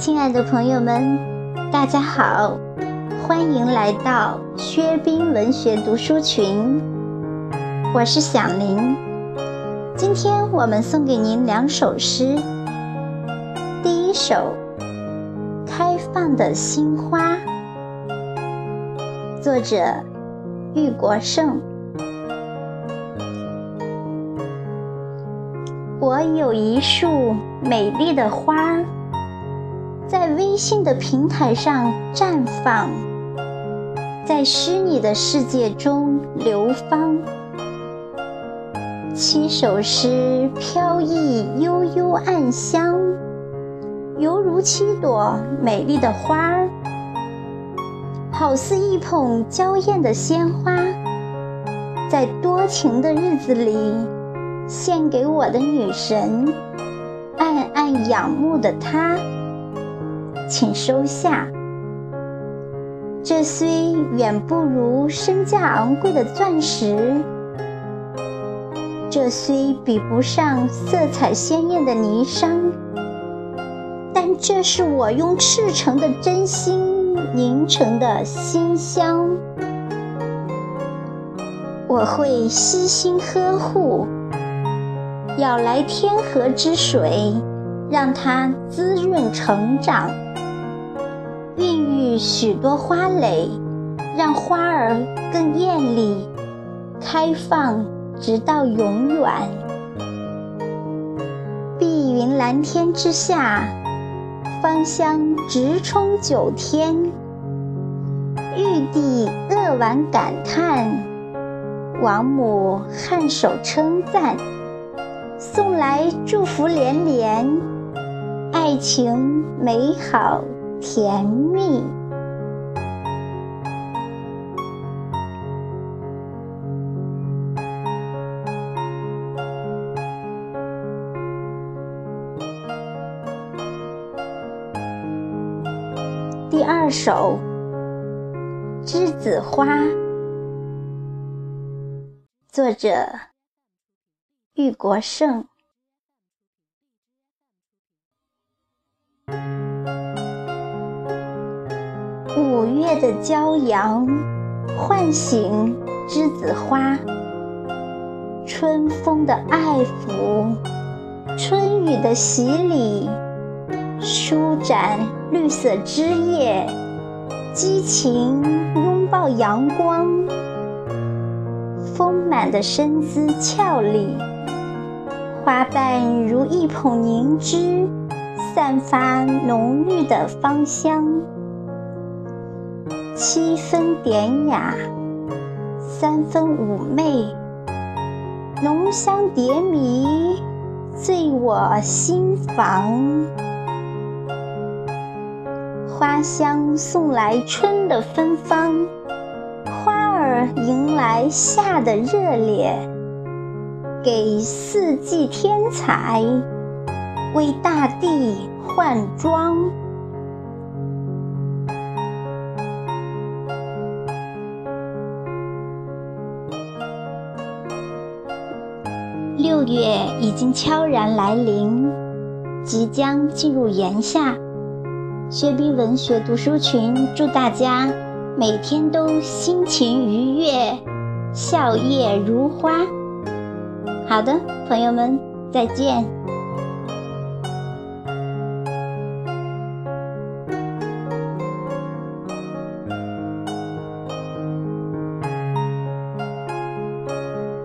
亲爱的朋友们，大家好，欢迎来到薛冰文学读书群，我是响铃。今天我们送给您两首诗，第一首《开放的心花》，作者玉国胜。我有一束美丽的花，在微信的平台上绽放，在虚拟的世界中流芳。七首诗飘逸悠悠暗香，犹如七朵美丽的花儿，好似一捧娇艳的鲜花，在多情的日子里。献给我的女神，暗暗仰慕的她，请收下。这虽远不如身价昂贵的钻石，这虽比不上色彩鲜艳的霓裳，但这是我用赤诚的真心凝成的馨香。我会悉心呵护。舀来天河之水，让它滋润成长；孕育许多花蕾，让花儿更艳丽，开放直到永远。碧云蓝天之下，芳香直冲九天。玉帝扼腕感叹，王母颔首称赞。送来祝福连连，爱情美好甜蜜。第二首《栀子花》，作者。玉国胜。五月的骄阳唤醒栀子花，春风的爱抚，春雨的洗礼，舒展绿色枝叶，激情拥抱阳光，丰满的身姿俏丽。花瓣如一捧凝脂，散发浓郁的芳香。七分典雅，三分妩媚，浓香蝶迷，醉我心房。花香送来春的芬芳，花儿迎来夏的热烈。给四季添彩，为大地换装。六月已经悄然来临，即将进入炎夏。薛冰文学读书群祝大家每天都心情愉悦，笑靥如花。好的，朋友们，再见。